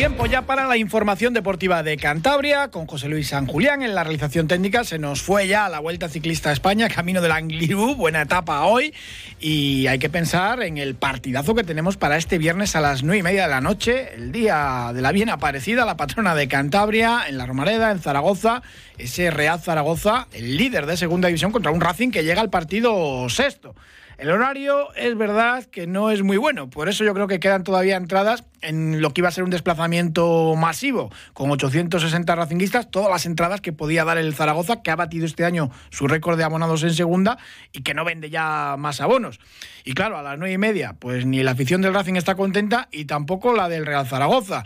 Tiempo ya para la información deportiva de Cantabria con José Luis San Julián en la realización técnica. Se nos fue ya la Vuelta Ciclista a España, camino del Angliru, buena etapa hoy. Y hay que pensar en el partidazo que tenemos para este viernes a las nueve y media de la noche, el día de la bien aparecida, la patrona de Cantabria, en la Romareda, en Zaragoza. Ese Real Zaragoza, el líder de segunda división, contra un Racing que llega al partido sexto. El horario es verdad que no es muy bueno, por eso yo creo que quedan todavía entradas en lo que iba a ser un desplazamiento masivo, con 860 racinguistas, todas las entradas que podía dar el Zaragoza, que ha batido este año su récord de abonados en segunda y que no vende ya más abonos. Y claro, a las nueve y media, pues ni la afición del Racing está contenta y tampoco la del Real Zaragoza.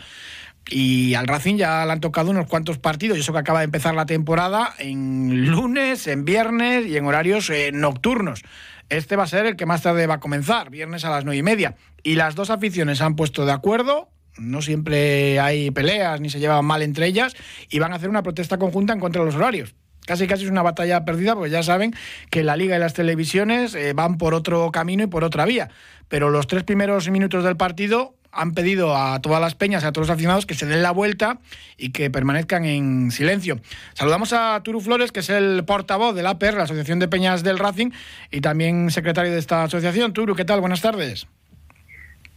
Y al Racing ya le han tocado unos cuantos partidos, y eso que acaba de empezar la temporada, en lunes, en viernes y en horarios eh, nocturnos. Este va a ser el que más tarde va a comenzar, viernes a las nueve y media. Y las dos aficiones se han puesto de acuerdo, no siempre hay peleas ni se llevan mal entre ellas, y van a hacer una protesta conjunta en contra de los horarios. Casi casi es una batalla perdida, porque ya saben que la liga y las televisiones eh, van por otro camino y por otra vía. Pero los tres primeros minutos del partido han pedido a todas las peñas a todos los aficionados que se den la vuelta y que permanezcan en silencio. Saludamos a Turu Flores, que es el portavoz de la APER, la Asociación de Peñas del Racing, y también secretario de esta asociación. Turu, ¿qué tal? Buenas tardes.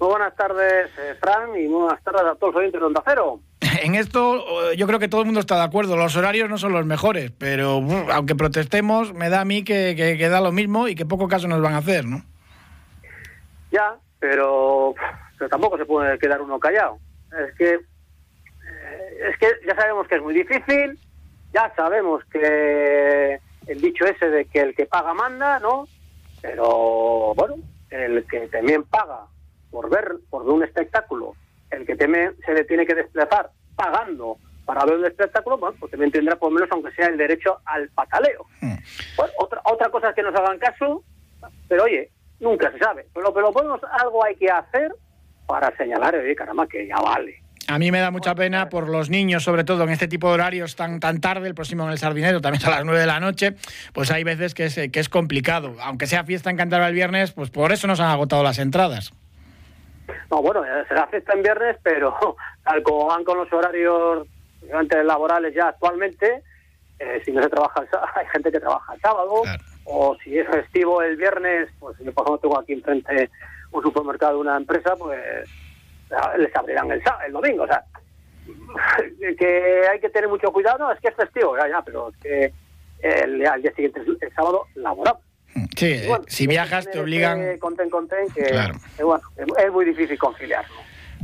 Muy buenas tardes, eh, Fran, y muy buenas tardes a todos los oyentes de Onda Cero. En esto yo creo que todo el mundo está de acuerdo. Los horarios no son los mejores, pero aunque protestemos, me da a mí que, que, que da lo mismo y que poco caso nos van a hacer, ¿no? Ya, pero, pero tampoco se puede quedar uno callado. Es que, eh, es que ya sabemos que es muy difícil, ya sabemos que el dicho ese de que el que paga manda, ¿no? Pero, bueno, el que también paga por ver, por ver un espectáculo, el que teme, se le tiene que desplazar pagando para ver un espectáculo, bueno, pues también tendrá por lo menos, aunque sea el derecho al pataleo. Bueno, otra, otra cosa es que nos hagan caso, pero oye, nunca se sabe. Pero, pero bueno, algo hay que hacer para señalar, oye, caramba, que ya vale. A mí me da mucha pena por los niños, sobre todo en este tipo de horarios tan, tan tarde, el próximo en el Sardinero, también a las 9 de la noche, pues hay veces que es, que es complicado. Aunque sea fiesta en Cantabria el viernes, pues por eso nos han agotado las entradas. No, bueno, eh, será fiesta en viernes, pero tal como van con los horarios antes laborales ya actualmente, eh, si no se trabaja, el hay gente que trabaja el sábado, Claro. o si es festivo el viernes, pues yo por ejemplo tengo aquí enfrente un supermercado de una empresa, pues ah, les abrirán el, el domingo, o sea, que hay que tener mucho cuidado, no, es que es festivo, ya, ya, pero es que el, al día siguiente, el sábado, laboramos. Sí, eh, bueno, si que viajas te obligan... ese Conten, conten, que, Claro. que, bueno, es, muy difícil conciliarlo.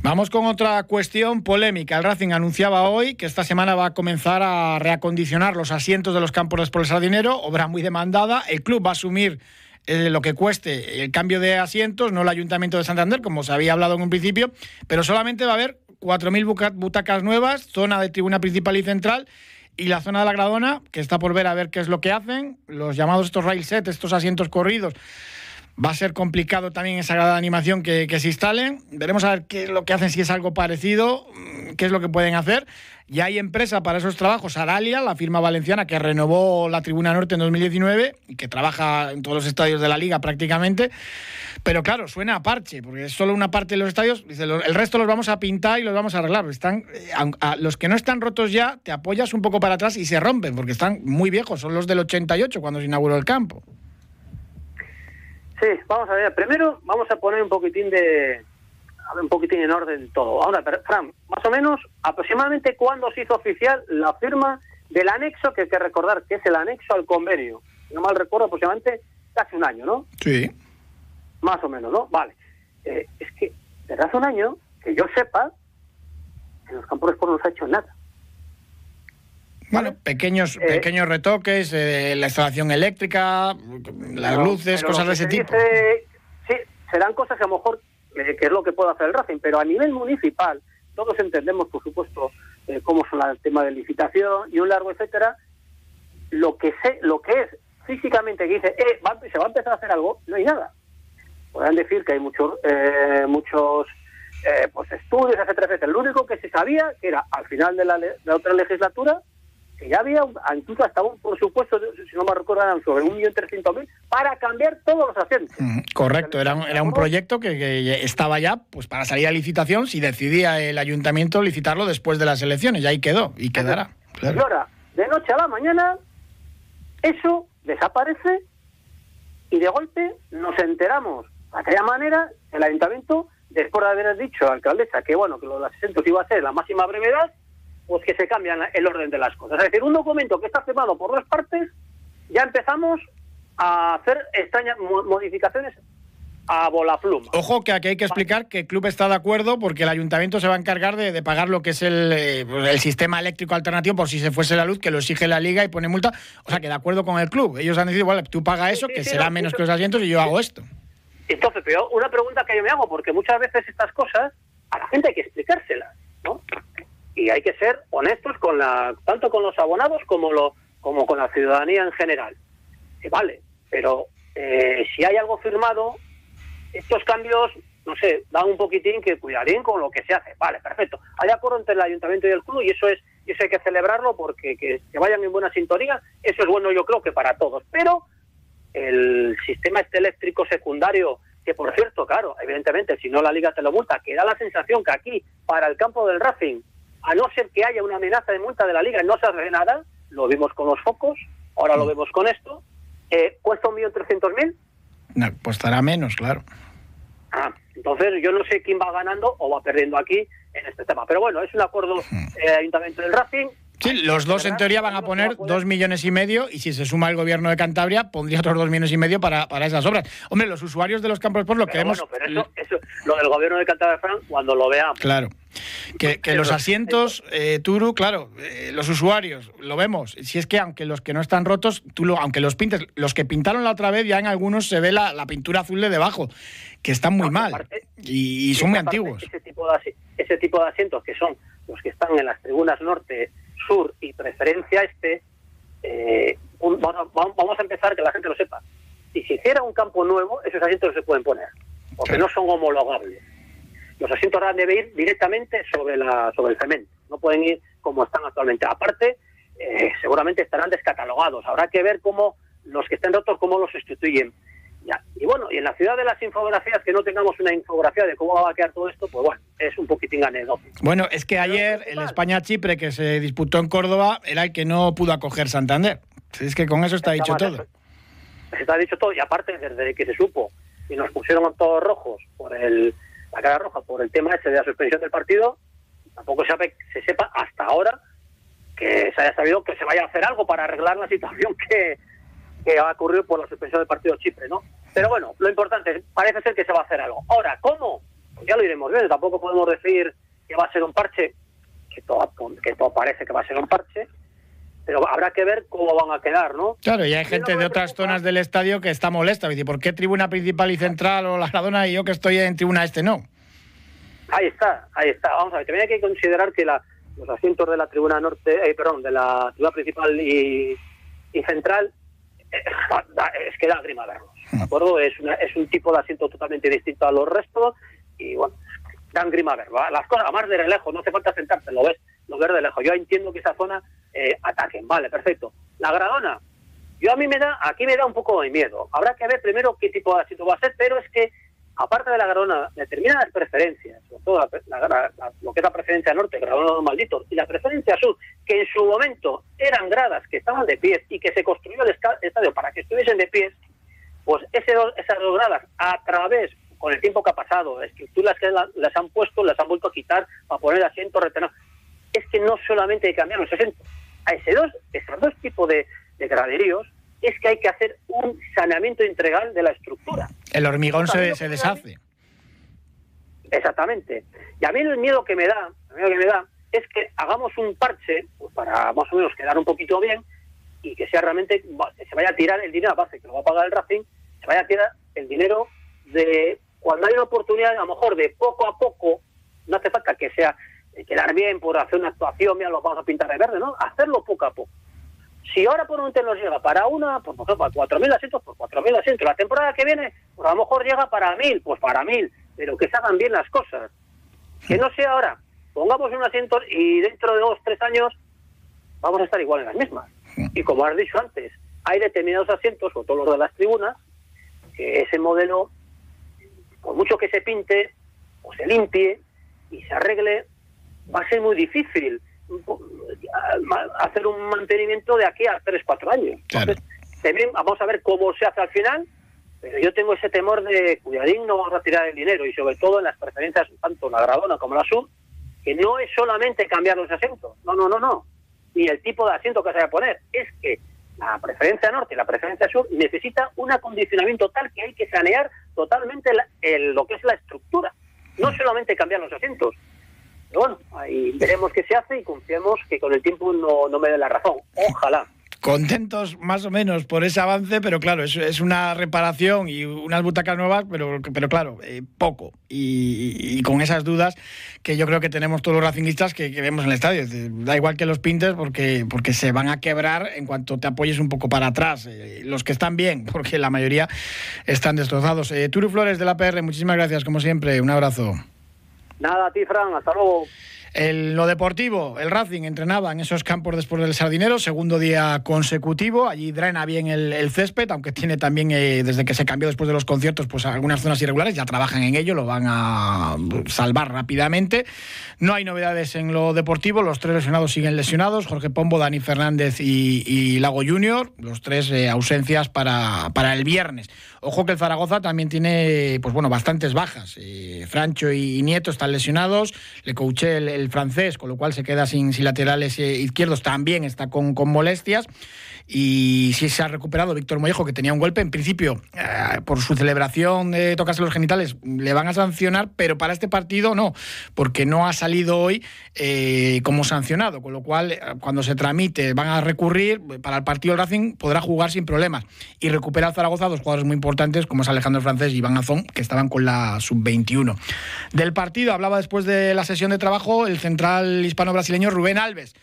Vamos con otra cuestión polémica. El Racing anunciaba hoy que esta semana va a comenzar a reacondicionar los asientos de los campos por el Sardinero, obra muy demandada. El club va a asumir eh, lo que cueste el cambio de asientos, no el Ayuntamiento de Santander, como se había hablado en un principio, pero solamente va a haber 4.000 buca- butacas nuevas, zona de tribuna principal y central, y la zona de la Gradona, que está por ver a ver qué es lo que hacen, los llamados estos rail set, estos asientos corridos, Va a ser complicado también esa grada de animación que, se instalen. Veremos a ver qué es lo que hacen, si es algo parecido, mm, qué es lo que pueden hacer. Ya hay empresa para esos trabajos, Aralia, la firma valenciana que renovó la Tribuna Norte en 2019 y que trabaja en todos los estadios de la liga prácticamente. Pero claro, suena a parche, porque es solo una parte de los estadios. Dice, "Lo- el resto los vamos a pintar y los vamos a arreglar. Eh, los que no están rotos ya, te apoyas un poco para atrás y se rompen, porque están muy viejos. Son los del 88 cuando se inauguró el campo. Sí, vamos a ver. Primero vamos a poner un poquitín de un poquitín en orden todo. Ahora, pero, Fran, más o menos, aproximadamente cuándo se hizo oficial la firma del anexo, que hay que recordar que es el anexo al convenio. No mal recuerdo, aproximadamente casi un año, ¿no? Sí. Más o menos, ¿no? Vale. Eh, es que desde hace un año, que yo sepa, en los campos no se ha hecho nada. Bueno, pequeños, Eh, pequeños retoques, eh, la instalación eléctrica, las luces, cosas de ese se tipo. dice- sí, serán cosas que a lo mejor, eh, que es lo que puede hacer el Racing, pero a nivel municipal, todos entendemos, por supuesto, eh, cómo son el tema de licitación y un largo etcétera. Lo que sé, lo que es físicamente que dice, eh, se va a empezar a hacer algo, no hay nada. Podrán decir que hay muchos, eh, muchos eh, pues estudios, etcétera, etcétera. Lo único que se sabía que era al final de la, de la otra legislatura que ya había incluso hasta un presupuesto, si no me recuerdo, eran sobre un millón trescientos mil para cambiar todos los asientos. Mm, correcto, era, era un proyecto que, estaba ya pues para salir a licitación si decidía el ayuntamiento licitarlo después de las elecciones, y ahí quedó y quedará. Y ahora, de noche a la mañana, eso desaparece y de golpe nos enteramos de aquella manera el ayuntamiento, después de haber dicho a la alcaldesa que bueno, que los asientos iba a ser la máxima brevedad, pues que se cambian el orden de las cosas. Es decir, un documento que está firmado por dos partes, ya empezamos a hacer extrañas modificaciones a bola pluma. Ojo que aquí hay que explicar que el club está de acuerdo porque el ayuntamiento se va a encargar de, pagar lo que es el, eh, pues el, sistema eléctrico alternativo por si se fuese la luz, que lo exige la liga y pone multa. O sea, que de acuerdo con el club. Ellos han decidido, vale, tú paga eso, que será menos que los asientos y yo hago esto. Entonces, pero una pregunta que yo me hago, porque muchas veces estas cosas a la gente hay que explicárselas, ¿no? Y hay que ser honestos con la tanto con los abonados como lo como con la ciudadanía en general. Que vale pero eh, si hay algo firmado estos cambios no sé dan un poquitín que cuidarín con lo que se hace. Vale perfecto. Hay acuerdo entre el ayuntamiento y el club y eso es eso hay que celebrarlo porque que, que vayan en buena sintonía eso es bueno yo creo que para todos. Pero el sistema este eléctrico secundario que por cierto, claro, evidentemente, si no la liga te lo multa, que da la sensación que aquí, para el campo del Racing, a no ser que haya una amenaza de multa de la liga y no se hace nada, lo vimos con los focos, ahora lo mm. vemos con esto, eh, ¿cuesta un millón trescientos mil? No, pues estará menos, claro. Ah, entonces yo no sé quién va ganando o va perdiendo aquí en este tema. Pero bueno, es un acuerdo eh, Ayuntamiento del Racing, Sí, los dos en teoría van a poner dos millones y medio y si se suma el gobierno de Cantabria pondría otros dos millones y medio para, para esas obras. Hombre, los usuarios de los campos por lo que Bueno, pero eso, eso, lo del gobierno de Cantabria, Fran, cuando lo veamos. Claro. Que, los asientos, eh, Turu, claro, eh, los usuarios, lo vemos. Si es que aunque los que no están rotos, tú lo, aunque los pintes, los que pintaron la otra vez, ya en algunos se ve la, la pintura azul de debajo, que están muy mal y, son muy antiguos. Ese tipo, de, ese tipo de asientos que son los que están en las tribunas norte sur y preferencia este, eh, vamos a empezar que la gente lo sepa. Si se hiciera un campo nuevo, esos asientos no se pueden poner, porque no son homologables. Los asientos deben ir directamente sobre, la, sobre el cemento, no pueden ir como están actualmente. Aparte, eh, seguramente estarán descatalogados. Habrá que ver cómo los que estén rotos, cómo los sustituyen. Y bueno, y en la ciudad de las infografías, que no tengamos una infografía de cómo va a quedar todo esto, pues bueno, es un poquitín anecdótico. Bueno, es que ayer el España-Chipre que se disputó en Córdoba era el que no pudo acoger Santander. Es que con eso está, dicho todo. Está dicho todo, y aparte, desde que se supo y nos pusieron todos rojos por el, la cara roja por el tema ese de la suspensión del partido, tampoco se, se sepa hasta ahora que se haya sabido que se vaya a hacer algo para arreglar la situación que, que ha ocurrido por la suspensión del partido Chipre, ¿no? Pero bueno, lo importante parece ser que se va a hacer algo. Ahora, ¿cómo? Pues ya lo iremos viendo. Tampoco podemos decir que va a ser un parche, que todo, que todo parece que va a ser un parche, pero habrá que ver cómo van a quedar, ¿no? Claro, y hay gente de otras zonas del estadio que está molesta. Dice, ¿por qué tribuna principal y central o la Gradona y yo que estoy en tribuna este no? Ahí está, ahí está. Vamos a ver, también hay que considerar que la, los asientos de la tribuna norte, eh, perdón, de la tribuna principal y, y central es que da grima verlos, ¿de acuerdo? Es, es un tipo de asiento totalmente distinto a los restos y bueno, dan grima verlo. Las cosas, más de lejos, no hace falta sentarse, lo ves, lo ves de lejos. Yo entiendo que esa zona eh, ataquen, vale, perfecto. La gradona, yo a mí me da, aquí me da un poco de miedo. Habrá que ver primero qué tipo de asiento va a ser, pero es que aparte de la Gradona, determinadas preferencias, sobre todo lo que es la preferencia norte, Gradona los Malditos, y la preferencia sur, que en su momento eran gradas que estaban de pies y que se construyó el estadio para que estuviesen de pies, pues ese, esas dos gradas, a través, con el tiempo que ha pasado, estructuras que las han puesto, las han vuelto a quitar para poner asientos retenados. Es que no solamente hay que cambiar los asientos, a ese dos, esos dos tipos de, de graderíos es que hay que hacer un saneamiento integral de la estructura. El hormigón se, se deshace. Exactamente. Y a mí el miedo que me da, el miedo que me da es que hagamos un parche pues, para más o menos quedar un poquito bien y que sea realmente se vaya a tirar el dinero a base que lo va a pagar el Racing, se vaya a tirar el dinero de cuando hay una oportunidad a lo mejor de poco a poco, no hace falta que sea quedar bien por hacer una actuación, mira, lo vamos a pintar de verde, ¿no? Hacerlo poco a poco Si ahora por un nos llega para una, pues, por ejemplo, para 4.000 asientos, por 4.000 asientos. La temporada que viene, pues a lo mejor llega para 1.000, pues para 1.000. Pero que se hagan bien las cosas. Que no sea ahora, pongamos un asiento y dentro de dos, tres años vamos a estar igual en las mismas. Y como has dicho antes, hay determinados asientos, o todos los de las tribunas, que ese modelo, por mucho que se pinte o se limpie y se arregle, va a ser muy difícil hacer un mantenimiento de aquí a 3, 4 años. Entonces, también vamos a ver cómo se hace al final, pero yo tengo ese temor de cuidadín, no vamos a tirar el dinero y sobre todo en las preferencias, tanto la Gradona como la Sub, que no es solamente cambiar los asientos, no, no, no, no, ni el tipo de asiento que se va a poner, es que la preferencia norte y la preferencia sur necesita un acondicionamiento tal que hay que sanear totalmente lo que es la estructura, no solamente cambiar los asientos. Bueno, ahí veremos qué se hace y confiemos que con el tiempo no, no me dé la razón. Ojalá contentos más o menos por ese avance, pero claro, es, es una reparación y unas butacas nuevas, pero, pero claro, eh, poco. Y, con esas dudas que yo creo que tenemos todos los racinguistas que, vemos en el estadio. Da igual que los pintes porque, porque se van a quebrar en cuanto te apoyes un poco para atrás. Eh, los que están bien, porque la mayoría están destrozados. Eh, Turu Flores de la PR, muchísimas gracias, como siempre. Un abrazo. Nada, a ti, Fran. Hasta luego. En lo deportivo, el Racing entrenaba en esos campos después del Sardinero, segundo día consecutivo. Allí drena bien el, césped, aunque tiene también, eh, desde que se cambió después de los conciertos, pues algunas zonas irregulares. Ya trabajan en ello, lo van a salvar rápidamente. No hay novedades en lo deportivo, los tres lesionados siguen lesionados: Jorge Pombo, Dani Fernández y, Lago Junior. Los tres eh, ausencias para, para el viernes. Ojo que el Zaragoza también tiene, pues bueno, bastantes bajas. Eh, Francho y Nieto están lesionados. Le coaché el, francés, con lo cual se queda sin, laterales eh, izquierdos. También está con molestias y si se ha recuperado Víctor Mollejo, que tenía un golpe, en principio, eh, por su celebración de tocarse los genitales, le van a sancionar, pero para este partido no, porque no ha salido hoy eh, como sancionado, con lo cual, eh, cuando se tramite, van a recurrir, para el partido del Racing podrá jugar sin problemas. Y recupera Zaragoza dos jugadores muy importantes, como es Alejandro Francés y Iván Azón, que estaban con la sub-21. Del partido hablaba después de la sesión de trabajo el central hispano-brasileño Rubén Alves.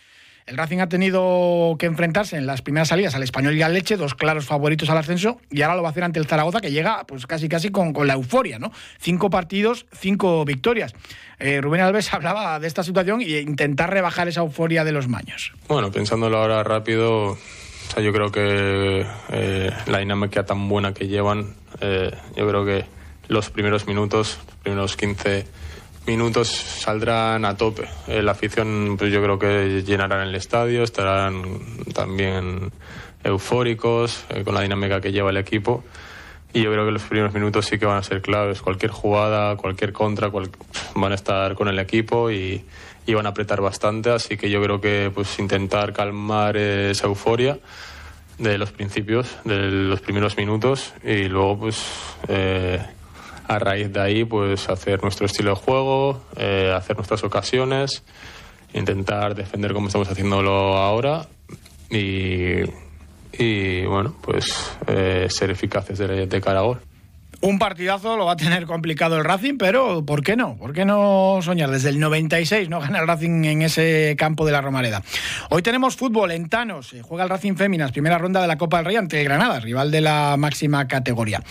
El Racing ha tenido que enfrentarse en las primeras salidas al Español y al Leche, dos claros favoritos al ascenso, y ahora lo va a hacer ante el Zaragoza, que llega pues casi casi con, la euforia, ¿no? Cinco partidos, cinco victorias. Eh, Rubén Alves hablaba de esta situación e intentar rebajar esa euforia de los maños. Bueno, pensándolo ahora rápido, yo creo que eh, la dinámica tan buena que llevan, eh, yo creo que los primeros minutos, los primeros 15 minutos saldrán a tope. Eh, la afición, pues yo creo que llenarán el estadio, estarán también eufóricos eh, con la dinámica que lleva el equipo. Y yo creo que los primeros minutos sí que van a ser claves. Cualquier jugada, cualquier contra, van a estar con el equipo y, y, van a apretar bastante. Así que yo creo que pues intentar calmar esa euforia de los principios, de los primeros minutos y luego pues eh, a raíz de ahí pues hacer nuestro estilo de juego, eh, hacer nuestras ocasiones, intentar defender como estamos haciéndolo ahora y, y bueno, pues eh, ser eficaces de, de cara a gol. Un partidazo lo va a tener complicado el Racing, pero ¿por qué no? ¿Por qué no soñar? Desde el 96 no gana el Racing en ese campo de la Romareda. Hoy tenemos fútbol en Tanos. Juega el Racing Féminas, primera ronda de la Copa del Rey ante Granada, rival de la máxima categoría.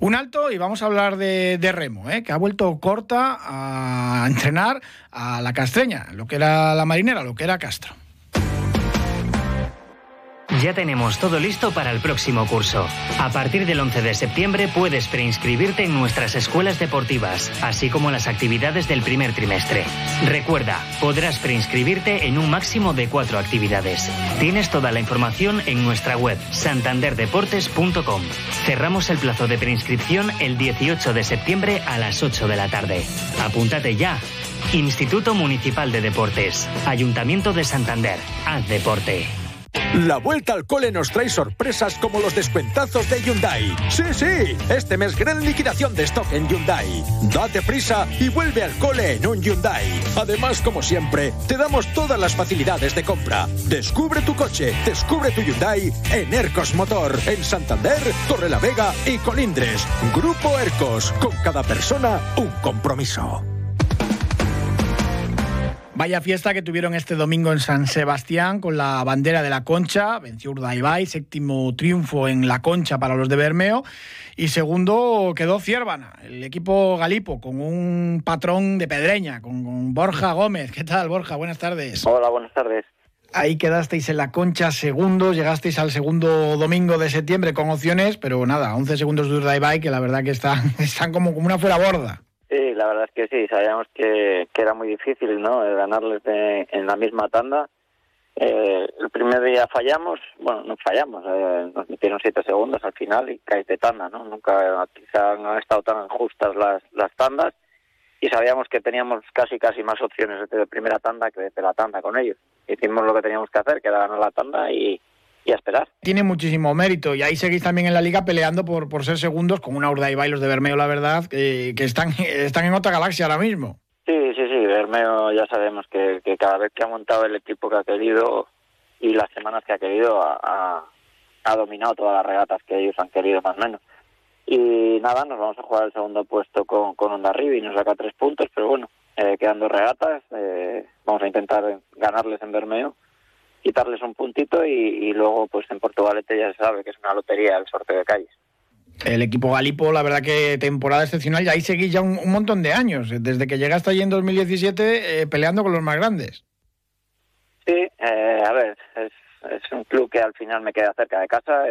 Un alto y vamos a hablar de, Remo, ¿eh? que ha vuelto corta a entrenar a la Castreña, lo que era la marinera, lo que era Castro. Ya tenemos todo listo para el próximo curso. A partir del 11 de septiembre puedes preinscribirte en nuestras escuelas deportivas, así como las actividades del primer trimestre. Recuerda, podrás preinscribirte en un máximo de cuatro actividades. Tienes toda la información en nuestra web santanderdeportes.com. Cerramos el plazo de preinscripción el 18 de septiembre a las 8 de la tarde. Apúntate ya. Instituto Municipal de Deportes, Ayuntamiento de Santander. Haz deporte. La vuelta al cole nos trae sorpresas como los descuentazos de Hyundai. Sí, sí, este mes gran liquidación de stock en Hyundai. Date prisa y vuelve al cole en un Hyundai. Además, como siempre, te damos todas las facilidades de compra. Descubre tu coche, descubre tu Hyundai en Ercos Motor, en Santander, Torrelavega y Colindres. Grupo Ercos, con cada persona un compromiso. Vaya fiesta que tuvieron este domingo en San Sebastián con la bandera de la Concha. Venció Urdaibai, séptimo triunfo en la Concha para los de Bermeo. Y segundo quedó Ciervana, el equipo Galipo, con un patrón de Pedreña, con, Borja Gómez. ¿Qué tal, Borja? Buenas tardes. Hola, buenas tardes. Ahí quedasteis en la concha segundo, llegasteis al segundo domingo de septiembre con opciones, pero nada, 11 segundos de Urdaibai que la verdad que están, están como, como una fuera borda. Sí, la verdad es que sí, sabíamos que, era muy difícil, ¿no? Ganarles en la misma tanda. Eh, el primer día fallamos, bueno, no fallamos, eh, nos metieron siete segundos al final y caes de tanda, ¿no? Nunca quizá han estado tan justas las, las tandas y sabíamos que teníamos casi casi más opciones desde primera tanda que desde la tanda con ellos. Hicimos lo que teníamos que hacer, que era ganar la tanda y, y a esperar. Tiene muchísimo mérito y ahí seguís también en la liga peleando por, por ser segundos con una Urda y Bailos de Bermeo, la verdad, que, están, están en otra galaxia ahora mismo. Sí, sí, sí, Bermeo ya sabemos que, cada vez que ha montado el equipo que ha querido y las semanas que ha querido ha, ha dominado todas las regatas que ellos han querido más o menos. Y nada, nos vamos a jugar el segundo puesto con, con Onda y nos saca tres puntos, pero bueno, eh, quedan dos regatas, eh, vamos a intentar ganarles en Bermeo quitarles un puntito y, luego pues en Portugalete ya se sabe que es una lotería el sorteo de calles. El equipo Galipo, la verdad que temporada excepcional, y ahí seguís ya un, montón de años, desde que llegaste allí en 2017 eh, peleando con los más grandes. Sí, eh, a ver, es, un club que al final me queda cerca de casa,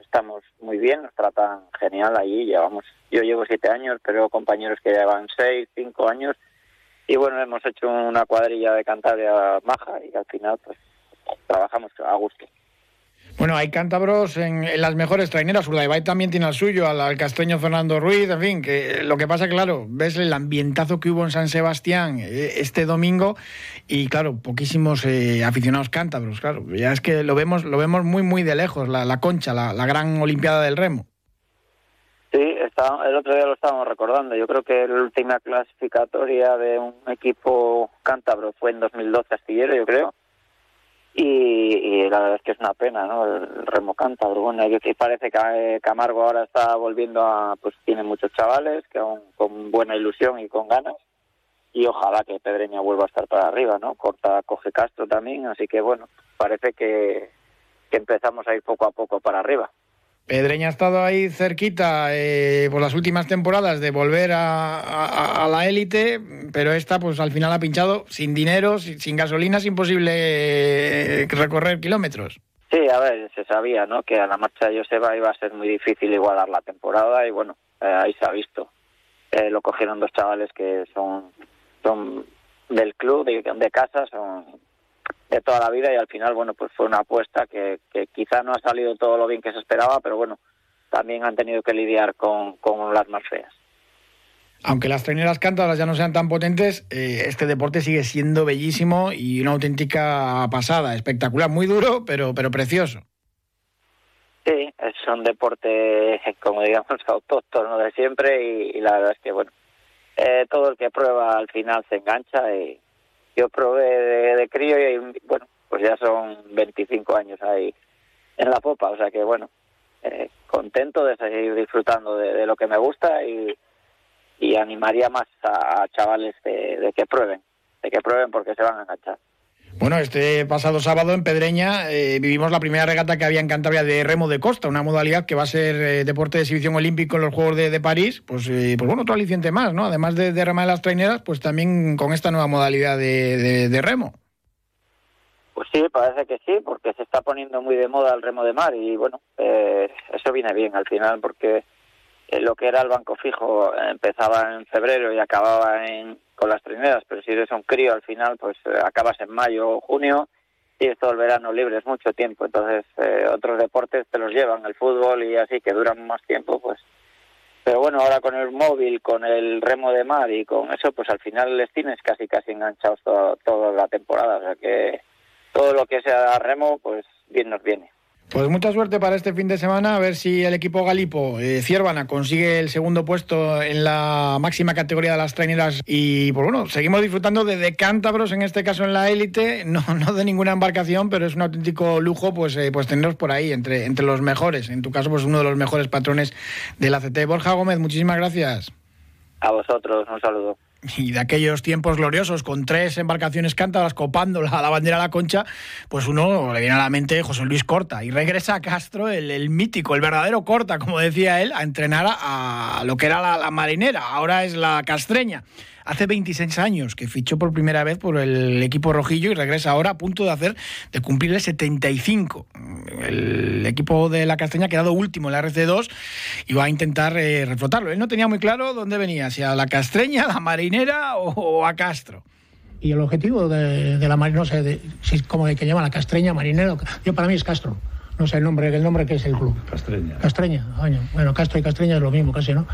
estamos muy bien, nos tratan genial allí, llevamos, yo llevo siete años, pero compañeros que llevan seis, cinco años, y bueno, hemos hecho una cuadrilla de Cantabria maja y al final pues trabajamos a gusto. Bueno, hay cántabros en, las mejores traineras. Urdaibai también tiene al suyo, al, castreño Fernando Ruiz, en fin, que lo que pasa, claro, ves el ambientazo que hubo en San Sebastián eh, este domingo y, claro, poquísimos eh, aficionados cántabros, claro. Ya es que lo vemos, lo vemos muy, muy de lejos, la, concha, la, gran Olimpiada del Remo. Sí, el otro día lo estábamos recordando. Yo creo que la última clasificatoria de un equipo cántabro fue en 2012 Astillero, yo creo y, la verdad es que es una pena, ¿no? El remo cántabro, bueno, y parece que eh, Camargo ahora está volviendo a, pues tiene muchos chavales que aún con buena ilusión y con ganas y ojalá que Pedreña vuelva a estar para arriba, ¿no? Corta coge Castro también, así que bueno, parece que, que empezamos a ir poco a poco para arriba. Pedreña ha estado ahí cerquita eh, por las últimas temporadas de volver a, la élite, pero esta pues al final ha pinchado sin dinero, sin, gasolina, es imposible eh, recorrer kilómetros. Sí, a ver, se sabía ¿no? que a la marcha de Joseba iba a ser muy difícil igualar la temporada y bueno, eh, ahí se ha visto. lo cogieron dos chavales que son, son del club, de, de casa, son de toda la vida y al final, bueno, pues fue una apuesta que, que quizá no ha salido todo lo bien que se esperaba, pero bueno, también han tenido que lidiar con, con las más feas. Aunque las traineras cántabras ya no sean tan potentes, eh, este deporte sigue siendo bellísimo y una auténtica pasada, espectacular, muy duro, pero, pero precioso. Sí, es un deporte, como digamos, autóctono de siempre y, la verdad es que, bueno, eh, todo el que prueba al final se engancha y, yo probé de, crío y bueno, pues ya son 25 años ahí en la popa, o sea que bueno, eh, contento de seguir disfrutando de, lo que me gusta y, y animaría más a, chavales de, que prueben, de que prueben porque se van a enganchar. Bueno, este pasado sábado en Pedreña eh, vivimos la primera regata que había en Cantabria de remo de costa, una modalidad que va a ser eh, deporte de exhibición olímpico en los Juegos de, París. Pues, eh, pues bueno, otro aliciente más, ¿no? Además de, de remar las traineras, pues también con esta nueva modalidad de, remo. Pues sí, parece que sí, porque se está poniendo muy de moda el remo de mar y bueno, eso viene bien al final porque lo que era el banco fijo empezaba en febrero y acababa en con las primeras, pero si eres un crío al final, pues eh, acabas en mayo o junio y es todo el verano libre, es mucho tiempo. Entonces, eh, otros deportes te los llevan, el fútbol y así, que duran más tiempo, pues. Pero bueno, ahora con el móvil, con el remo de mar y con eso, pues al final les tienes casi casi enganchados toda la temporada. O sea que todo lo que sea remo, pues bien nos viene. Pues mucha suerte para este fin de semana, a ver si el equipo Galipo, eh, Ciervana, consigue el segundo puesto en la máxima categoría de las traineras. Y pues bueno, seguimos disfrutando de, cántabros, en este caso en la élite, no, no de ninguna embarcación, pero es un auténtico lujo pues, eh, pues tenerlos por ahí, entre, entre los mejores. En tu caso, pues uno de los mejores patrones del ACT. Borja Gómez, muchísimas gracias. A vosotros, un saludo. Y de aquellos tiempos gloriosos con tres embarcaciones cántabras copando a la bandera la concha, pues uno le viene a la mente José Luis Corta y regresa a Castro, el, mítico, el verdadero Corta, como decía él, a entrenar a, lo que era la, marinera, ahora es la castreña. Hace 26 años que fichó por primera vez por el equipo rojillo y regresa ahora a punto de hacer de cumplir el 75. El equipo de la Castreña ha quedado último en la RC2 y va a intentar eh, reflotarlo. Él no tenía muy claro dónde venía, si a la Castreña, a la Marinera o, a Castro. Y el objetivo de, la Marinera, no sé si, como que llamar la Castreña, Marinera, yo para mí es Castro no sé el nombre, el nombre que es el club. Castreña. Castreña, Bueno, Castro y Castreña es lo mismo casi, ¿no?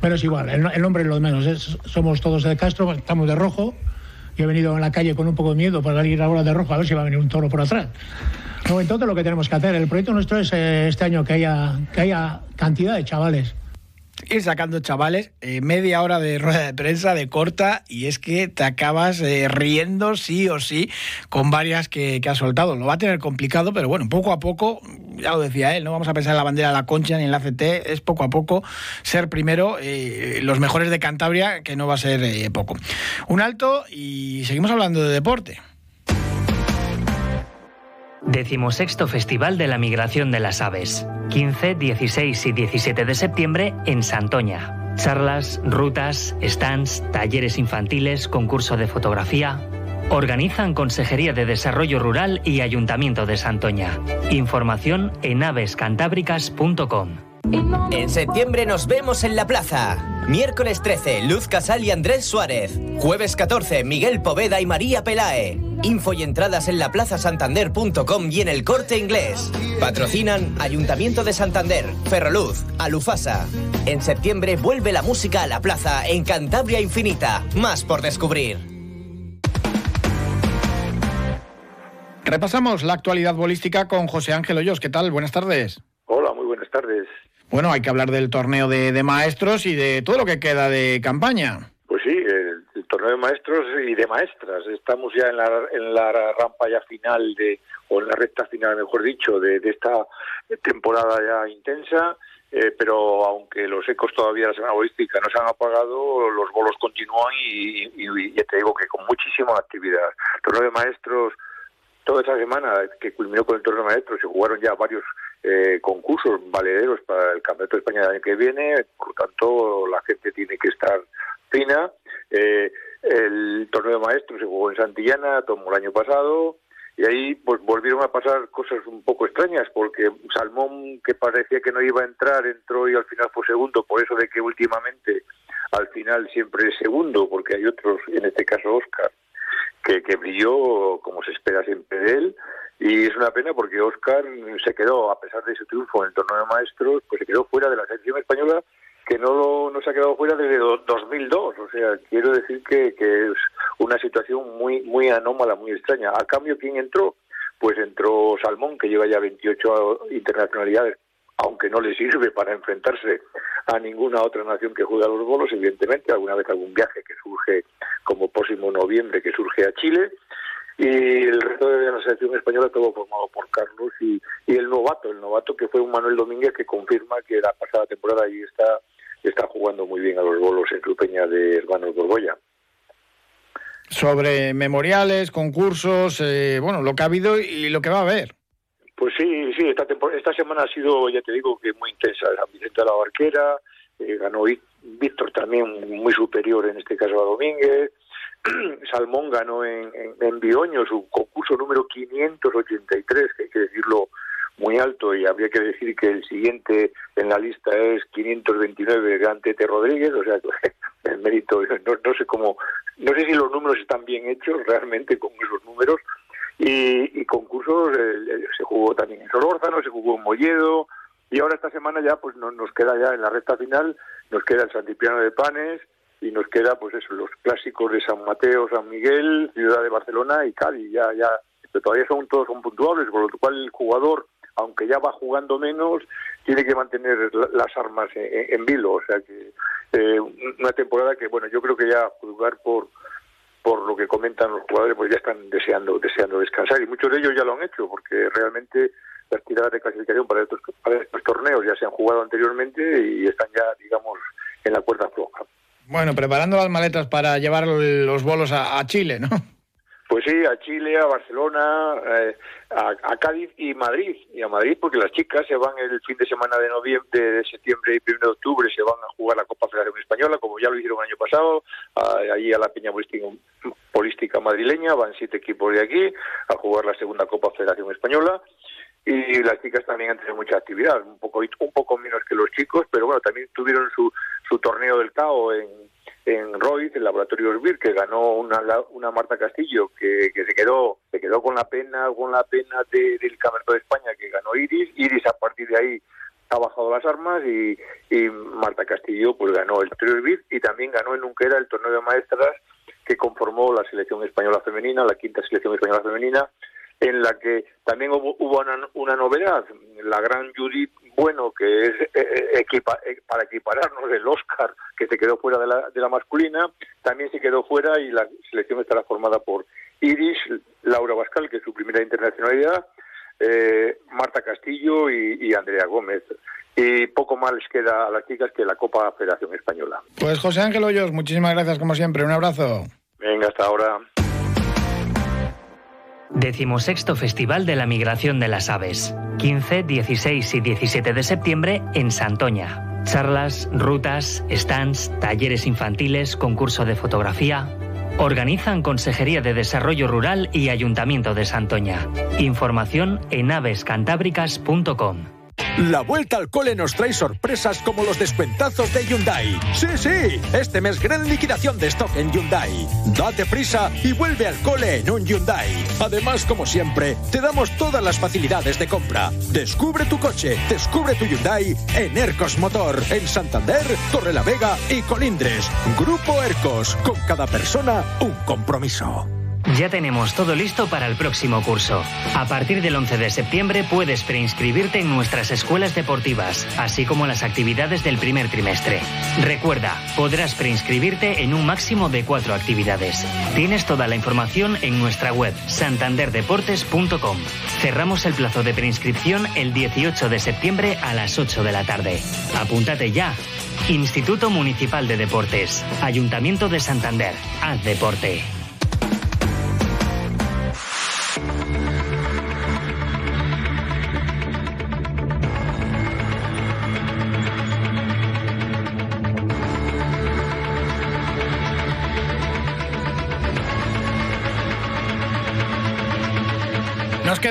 Pero es igual, el, nombre es lo de menos. somos todos de Castro, estamos de rojo. Yo he venido en la calle con un poco de miedo para salir ahora de rojo a ver si va a venir un toro por atrás. No, entonces lo que tenemos que hacer, el proyecto nuestro es eh, este año que haya, que haya cantidad de chavales ir sacando chavales eh, media hora de rueda de prensa de corta y es que te acabas eh, riendo sí o sí con varias que, has soltado. Lo va a tener complicado, pero bueno, poco a poco, ya lo decía él, no vamos a pensar en la bandera de la Concha ni en la CT, es poco a poco ser primero eh, los mejores de Cantabria, que no va a ser poco. Un alto y seguimos hablando de deporte. Decimosexto Festival de la Migración de las Aves. 15, 16 y 17 de septiembre en Santoña. Charlas, rutas, stands, talleres infantiles, concurso de fotografía. Organizan Consejería de Desarrollo Rural y Ayuntamiento de Santoña. Información en avescantábricas.com. En septiembre nos vemos en la plaza. Miércoles 13, Luz Casal y Andrés Suárez. Jueves 14, Miguel Poveda y María Pelae. Info y entradas en laplazasantander.com y en el corte inglés. Patrocinan Ayuntamiento de Santander, Ferroluz, Alufasa. En septiembre vuelve la música a la plaza en Cantabria Infinita. Más por descubrir. Repasamos la actualidad bolística con José Ángel Hoyos. ¿Qué tal? Buenas tardes. Hola, muy buenas tardes. Bueno, hay que hablar del torneo de, maestros y de todo lo que queda de campaña. Pues sí, el, torneo de maestros y de maestras. Estamos ya en la, en la rampa ya final de, o en la recta final, mejor dicho, de, esta temporada ya intensa. Eh, pero aunque los ecos todavía de la semana bolística no se han apagado, los bolos continúan y, y, ya te digo que con muchísima actividad. Torneo de maestros, toda esa semana que culminó con el torneo de maestros, se jugaron ya varios eh, concursos valederos para el Campeonato de España del año que viene, por lo tanto la gente tiene que estar fina. Eh, el torneo de maestros se jugó en Santillana, tomó el año pasado, y ahí pues volvieron a pasar cosas un poco extrañas, porque Salmón, que parecía que no iba a entrar, entró y al final fue segundo, por eso de que últimamente al final siempre es segundo, porque hay otros, en este caso Oscar, que, que brilló como se espera siempre de él. Y es una pena porque Oscar se quedó, a pesar de su triunfo en el torneo de maestros, pues se quedó fuera de la selección española que no, no se ha quedado fuera desde 2002. O sea, quiero decir que, que es una situación muy, muy anómala, muy extraña. A cambio, ¿quién entró? Pues entró Salmón, que lleva ya 28 internacionalidades, aunque no le sirve para enfrentarse a ninguna otra nación que juega los bolos, evidentemente, alguna vez algún viaje que surge como próximo noviembre, que surge a Chile y el resto de la selección española todo formado por Carlos y, el novato, el novato que fue un Manuel Domínguez que confirma que la pasada temporada ahí está, está jugando muy bien a los bolos en su peña de Hermanos Borbolla. Sobre memoriales, concursos, eh, bueno, lo que ha habido y lo que va a haber. Pues sí, sí, esta, esta semana ha sido, ya te digo, que muy intensa. San Vicente de la Barquera, eh, ganó Víctor también muy superior en este caso a Domínguez, Salmón ganó en, en, Bioño su concurso número 583, que hay que decirlo muy alto, y habría que decir que el siguiente en la lista es 529 de Tete Rodríguez, o sea, el mérito, no, sé cómo, no sé si los números están bien hechos realmente con esos números, y, concursos eh, se jugó también en Solórzano, se jugó en Molledo, y ahora esta semana ya pues nos queda ya en la recta final, nos queda el Santipiano de Panes, y nos queda pues eso los clásicos de San Mateo, San Miguel, Ciudad de Barcelona y Cádiz ya ya pero todavía son todos son puntuables por lo cual el jugador aunque ya va jugando menos tiene que mantener las armas en, vilo. O sea que eh, una temporada que bueno yo creo que ya jugar por por lo que comentan los jugadores pues ya están deseando deseando descansar. Y muchos de ellos ya lo han hecho porque realmente las tiradas de clasificación para estos, para estos torneos ya se han jugado anteriormente y están ya digamos en la cuerda floja. Bueno, preparando las maletas para llevar los bolos a, Chile, ¿no? Pues sí, a Chile, a Barcelona, eh, a, Cádiz y Madrid. Y a Madrid porque las chicas se van el fin de semana de noviembre, de septiembre y primero de octubre, se van a jugar la Copa Federación Española, como ya lo hicieron el año pasado, allí a la Peña Polística Madrileña, van siete equipos de aquí a jugar la segunda Copa Federación Española y las chicas también han tenido mucha actividad, un poco un poco menos que los chicos, pero bueno, también tuvieron su, su torneo del CAO en, en Royce, el laboratorio Orbir, que ganó una, una Marta Castillo, que, que, se quedó se quedó con la pena con la pena del Campeonato de España que ganó Iris. Iris a partir de ahí ha bajado las armas y, y Marta Castillo pues ganó el torneo Orbir y también ganó en Unquera el torneo de maestras que conformó la selección española femenina, la quinta selección española femenina, en la que también hubo, una, novedad, la gran Judith Bueno, que es eh, eh, eh, para equipararnos el Oscar, que se quedó fuera de la, de la masculina, también se quedó fuera y la selección estará formada por Iris, Laura Bascal, que es su primera internacionalidad, Marta Castillo y, Andrea Gómez y poco más les queda a las chicas que la Copa Federación Española. Pues José Ángel Hoyos, muchísimas gracias como siempre, un abrazo. Venga, hasta ahora. Decimosexto Festival de la Migración de las Aves. 15, 16 y 17 de septiembre en Santoña. Charlas, rutas, stands, talleres infantiles, concurso de fotografía. Organizan Consejería de Desarrollo Rural y Ayuntamiento de Santoña. Información en avescantábricas.com. La vuelta al cole nos trae sorpresas como los descuentazos de Hyundai. Sí, sí, este mes gran liquidación de stock en Hyundai. Date prisa y vuelve al cole en un Hyundai. Además, como siempre, te damos todas las facilidades de compra. Descubre tu coche, descubre tu Hyundai en Ercos Motor, en Santander, Torrelavega y Colindres. Grupo Ercos, con cada persona un compromiso. Ya tenemos todo listo para el próximo curso. A partir del 11 de septiembre puedes preinscribirte en nuestras escuelas deportivas, así como las actividades del primer trimestre. Recuerda, podrás preinscribirte en un máximo de cuatro actividades. Tienes toda la información en nuestra web santanderdeportes.com. Cerramos el plazo de preinscripción el 18 de septiembre a las 8 de la tarde. Apúntate ya. Instituto Municipal de Deportes, Ayuntamiento de Santander. Haz deporte.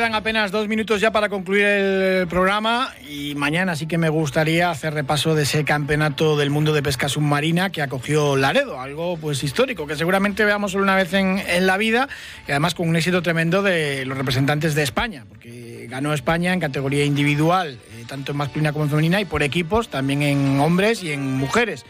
Quedan apenas dos minutos ya para concluir el programa y mañana sí que me gustaría hacer repaso de ese campeonato del mundo de pesca submarina que acogió Laredo, algo pues histórico, que seguramente veamos solo una vez en, la vida y además con un éxito tremendo de los representantes de España, porque ganó España en categoría individual, eh, tanto en masculina como en femenina y por equipos, también en hombres y en mujeres.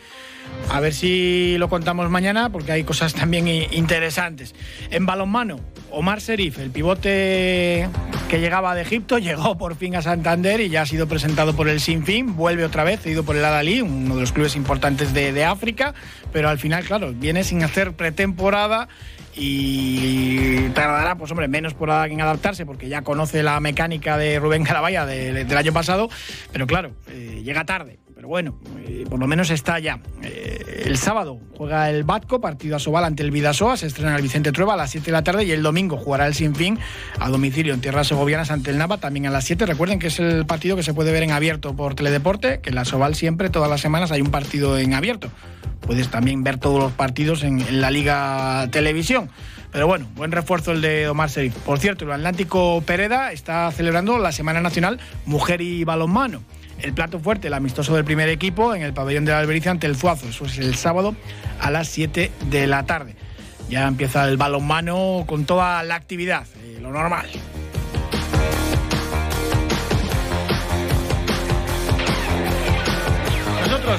A ver si lo contamos mañana porque hay cosas también interesantes. En balonmano, Omar Serif, el pivote que llegaba de Egipto, llegó por fin a Santander y ya ha sido presentado por el Sinfín. Vuelve otra vez, cedido por el Adalí, uno de los clubes importantes de, África. Pero al final, claro, viene sin hacer pretemporada y tardará, pues hombre, menos por en adaptarse porque ya conoce la mecánica de Rubén Carabaya del año pasado, pero claro, eh, llega tarde. Pero bueno, eh, por lo menos está ya. Eh, el sábado juega el Batco, partido a Sobal ante el Vidasoa, se estrena el Vicente Trueba a las 7 de la tarde y el domingo jugará el Sinfín a domicilio en tierras segovianas ante el Nava también a las 7. Recuerden que es el partido que se puede ver en abierto por Teledeporte, que en la Sobal siempre, todas las semanas, hay un partido en abierto. Puedes también ver todos los partidos en, la Liga Televisión. Pero bueno, buen refuerzo el de Omar Serif. Por cierto, el Atlántico Pereda está celebrando la Semana Nacional Mujer y Balonmano el plato fuerte, el amistoso del primer equipo en el pabellón de la Albericia ante el Zuazo. Eso es el sábado a las 7 de la tarde. Ya empieza el balonmano con toda la actividad, eh, lo normal.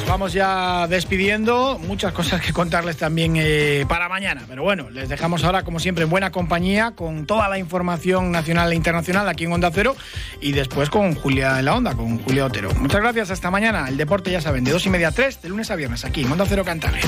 Vamos ya despidiendo, muchas cosas que contarles también eh, para mañana, pero bueno, les dejamos ahora como siempre en buena compañía con toda la información nacional e internacional aquí en Onda Cero y después con Julia en la Onda, con Julia Otero. Muchas gracias, hasta mañana. El deporte ya saben, de dos y media a tres, de lunes a viernes aquí en Onda Cero Cantabria.